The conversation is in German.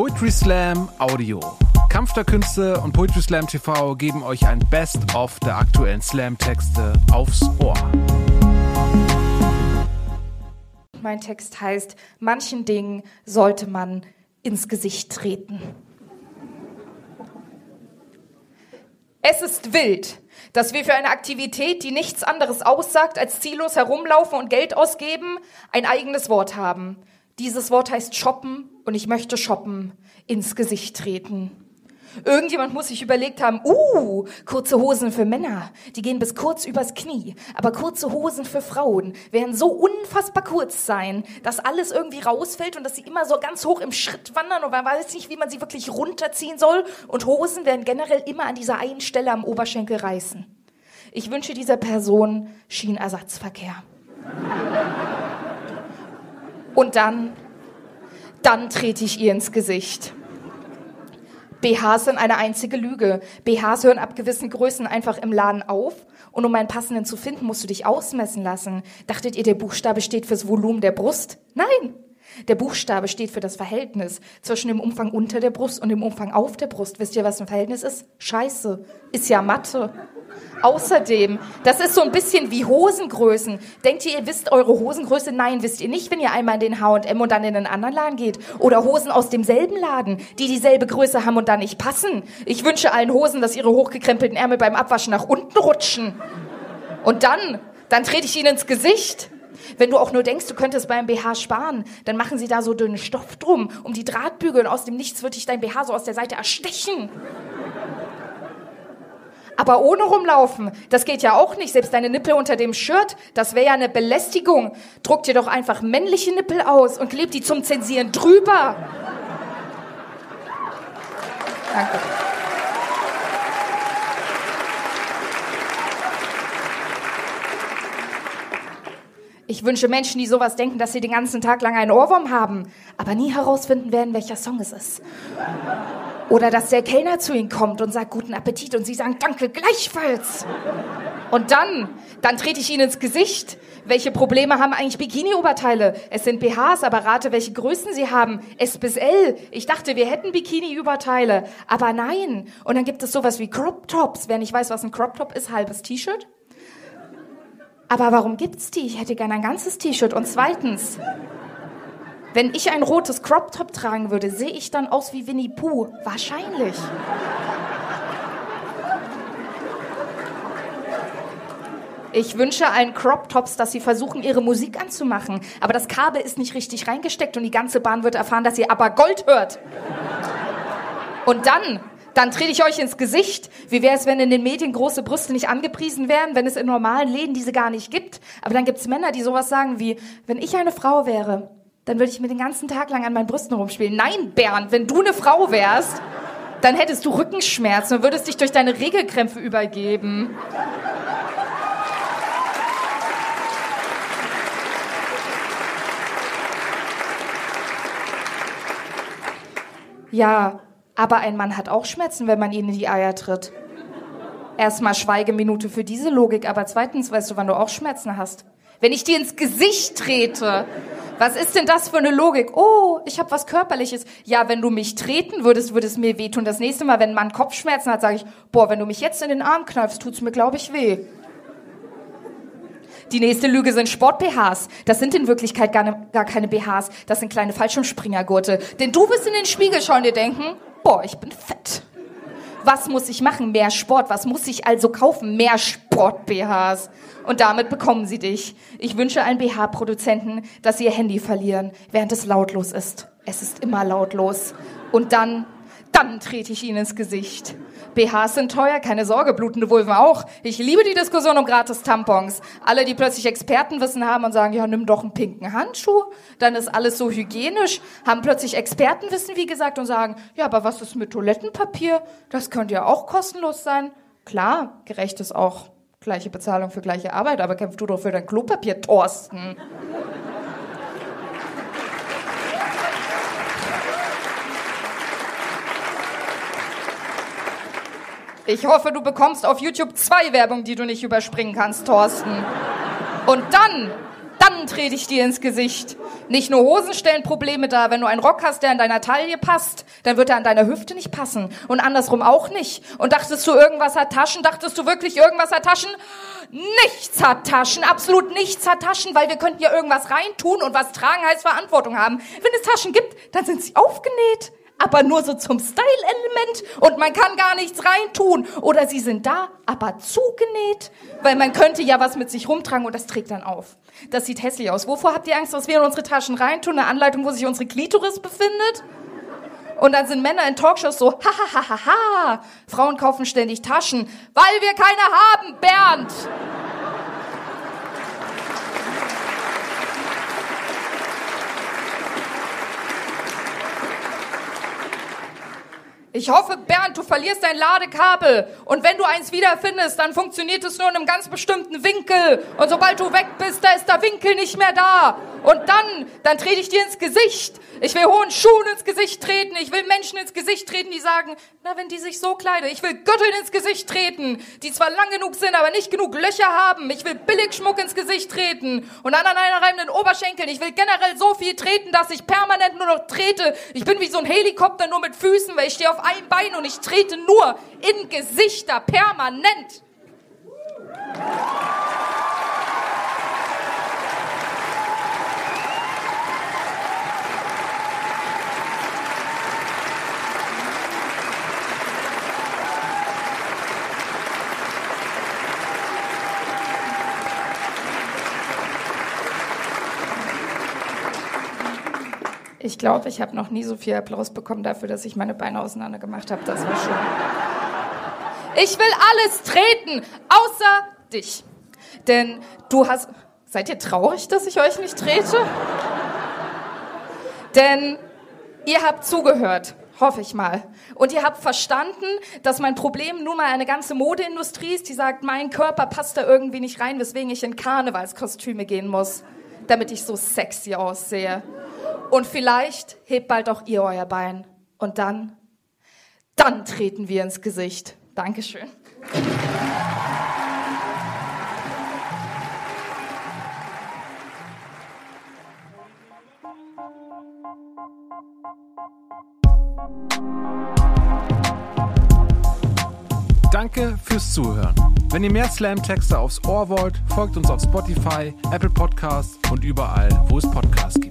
Poetry Slam Audio. Kampf der Künste und Poetry Slam TV geben euch ein Best-of der aktuellen Slam-Texte aufs Ohr. Mein Text heißt, manchen Dingen sollte man ins Gesicht treten. Es ist wild, dass wir für eine Aktivität, die nichts anderes aussagt, als ziellos herumlaufen und Geld ausgeben, ein eigenes Wort haben. Dieses Wort heißt shoppen und ich möchte shoppen ins Gesicht treten. Irgendjemand muss sich überlegt haben, uh, kurze Hosen für Männer, die gehen bis kurz übers Knie, aber kurze Hosen für Frauen werden so unfassbar kurz sein, dass alles irgendwie rausfällt und dass sie immer so ganz hoch im Schritt wandern und man weiß nicht, wie man sie wirklich runterziehen soll und Hosen werden generell immer an dieser einen Stelle am Oberschenkel reißen. Ich wünsche dieser Person Schienenersatzverkehr. Und dann, dann trete ich ihr ins Gesicht. BHs sind eine einzige Lüge. BHs hören ab gewissen Größen einfach im Laden auf. Und um einen passenden zu finden, musst du dich ausmessen lassen. Dachtet ihr, der Buchstabe steht fürs Volumen der Brust? Nein! Der Buchstabe steht für das Verhältnis zwischen dem Umfang unter der Brust und dem Umfang auf der Brust. Wisst ihr, was ein Verhältnis ist? Scheiße. Ist ja Mathe. Außerdem, das ist so ein bisschen wie Hosengrößen. Denkt ihr, ihr wisst eure Hosengröße? Nein, wisst ihr nicht, wenn ihr einmal in den H&M und dann in einen anderen Laden geht. Oder Hosen aus demselben Laden, die dieselbe Größe haben und dann nicht passen. Ich wünsche allen Hosen, dass ihre hochgekrempelten Ärmel beim Abwaschen nach unten rutschen. Und dann, dann trete ich ihnen ins Gesicht. Wenn du auch nur denkst, du könntest beim BH sparen, dann machen sie da so dünnen Stoff drum, um die Drahtbügel und aus dem Nichts wird dich dein BH so aus der Seite erstechen. Aber ohne rumlaufen, das geht ja auch nicht. Selbst deine Nippel unter dem Shirt, das wäre ja eine Belästigung. Druck dir doch einfach männliche Nippel aus und kleb die zum Zensieren drüber. Danke. Ich wünsche Menschen, die sowas denken, dass sie den ganzen Tag lang einen Ohrwurm haben, aber nie herausfinden werden, welcher Song es ist. Oder dass der Kellner zu ihnen kommt und sagt guten Appetit und sie sagen danke gleichfalls. Und dann, dann trete ich ihnen ins Gesicht. Welche Probleme haben eigentlich Bikini-Oberteile? Es sind BHs, aber rate, welche Größen sie haben. S bis L. Ich dachte, wir hätten Bikini-Oberteile. Aber nein. Und dann gibt es sowas wie Crop Tops. Wer nicht weiß, was ein Crop Top ist, halbes T-Shirt. Aber warum gibt's die? Ich hätte gerne ein ganzes T-Shirt. Und zweitens, wenn ich ein rotes Crop Top tragen würde, sehe ich dann aus wie Winnie Pooh? Wahrscheinlich. Ich wünsche allen Crop Tops, dass sie versuchen, ihre Musik anzumachen. Aber das Kabel ist nicht richtig reingesteckt und die ganze Bahn wird erfahren, dass ihr aber Gold hört. Und dann dann trete ich euch ins Gesicht. Wie wäre es, wenn in den Medien große Brüste nicht angepriesen wären, wenn es in normalen Läden diese gar nicht gibt? Aber dann gibt es Männer, die sowas sagen wie, wenn ich eine Frau wäre, dann würde ich mir den ganzen Tag lang an meinen Brüsten rumspielen. Nein, Bernd, wenn du eine Frau wärst, dann hättest du Rückenschmerzen und würdest dich durch deine Regelkrämpfe übergeben. Ja, aber ein Mann hat auch Schmerzen, wenn man ihn in die Eier tritt. Erstmal Schweigeminute für diese Logik, aber zweitens weißt du, wann du auch Schmerzen hast. Wenn ich dir ins Gesicht trete, was ist denn das für eine Logik? Oh, ich habe was Körperliches. Ja, wenn du mich treten würdest, würde es mir wehtun. Das nächste Mal, wenn ein Mann Kopfschmerzen hat, sage ich, boah, wenn du mich jetzt in den Arm kneifst, tut's mir, glaube ich, weh. Die nächste Lüge sind Sport-BHs. Das sind in Wirklichkeit gar, ne, gar keine BHs. Das sind kleine Fallschirmspringergurte. Denn du wirst in den Spiegel schauen und dir denken, boah, ich bin fett. Was muss ich machen? Mehr Sport. Was muss ich also kaufen? Mehr Sport-BHs. Und damit bekommen sie dich. Ich wünsche allen BH-Produzenten, dass sie ihr Handy verlieren, während es lautlos ist. Es ist immer lautlos. Und dann dann trete ich ihnen ins Gesicht. BHs sind teuer, keine Sorge, blutende Vulven auch. Ich liebe die Diskussion um gratis Tampons. Alle, die plötzlich Expertenwissen haben und sagen, ja, nimm doch einen pinken Handschuh, dann ist alles so hygienisch, haben plötzlich Expertenwissen, wie gesagt, und sagen, ja, aber was ist mit Toilettenpapier? Das könnte ja auch kostenlos sein. Klar, gerecht ist auch gleiche Bezahlung für gleiche Arbeit, aber kämpf du doch für dein Klopapier, Thorsten. Ich hoffe, du bekommst auf YouTube zwei Werbungen, die du nicht überspringen kannst, Thorsten. Und dann, dann trete ich dir ins Gesicht. Nicht nur Hosen stellen Probleme dar. Wenn du einen Rock hast, der an deiner Taille passt, dann wird er an deiner Hüfte nicht passen. Und andersrum auch nicht. Und dachtest du, irgendwas hat Taschen? Dachtest du wirklich, irgendwas hat Taschen? Nichts hat Taschen, absolut nichts hat Taschen, weil wir könnten ja irgendwas reintun und was tragen heißt Verantwortung haben. Wenn es Taschen gibt, dann sind sie aufgenäht aber nur so zum Style-Element und man kann gar nichts reintun. Oder sie sind da, aber zugenäht, weil man könnte ja was mit sich rumtragen und das trägt dann auf. Das sieht hässlich aus. Wovor habt ihr Angst, dass wir in unsere Taschen reintun? Eine Anleitung, wo sich unsere Klitoris befindet? Und dann sind Männer in Talkshows so, ha, ha, ha, ha, ha. Frauen kaufen ständig Taschen, weil wir keine haben, Bernd. Ich hoffe, Bernd, du verlierst dein Ladekabel. Und wenn du eins wiederfindest, dann funktioniert es nur in einem ganz bestimmten Winkel. Und sobald du weg bist, da ist der Winkel nicht mehr da. Und dann, dann trete ich dir ins Gesicht. Ich will hohen Schuhen ins Gesicht treten. Ich will Menschen ins Gesicht treten, die sagen, na, wenn die sich so kleiden. Ich will Götteln ins Gesicht treten, die zwar lang genug sind, aber nicht genug Löcher haben. Ich will Billigschmuck ins Gesicht treten und an einreimenden Oberschenkeln. Ich will generell so viel treten, dass ich permanent nur noch trete. Ich bin wie so ein Helikopter nur mit Füßen, weil ich stehe auf einem Bein und ich trete nur in Gesichter permanent. Ich glaube, ich habe noch nie so viel Applaus bekommen dafür, dass ich meine Beine auseinander gemacht habe. Das war schön. Ich will alles treten, außer dich. Denn du hast... Seid ihr traurig, dass ich euch nicht trete? Denn ihr habt zugehört, hoffe ich mal. Und ihr habt verstanden, dass mein Problem nun mal eine ganze Modeindustrie ist, die sagt, mein Körper passt da irgendwie nicht rein, weswegen ich in Karnevalskostüme gehen muss, damit ich so sexy aussehe. Und vielleicht hebt bald auch ihr euer Bein. Und dann, dann treten wir ins Gesicht. Dankeschön. Danke fürs Zuhören. Wenn ihr mehr Slam-Texte aufs Ohr wollt, folgt uns auf Spotify, Apple Podcasts und überall, wo es Podcasts gibt.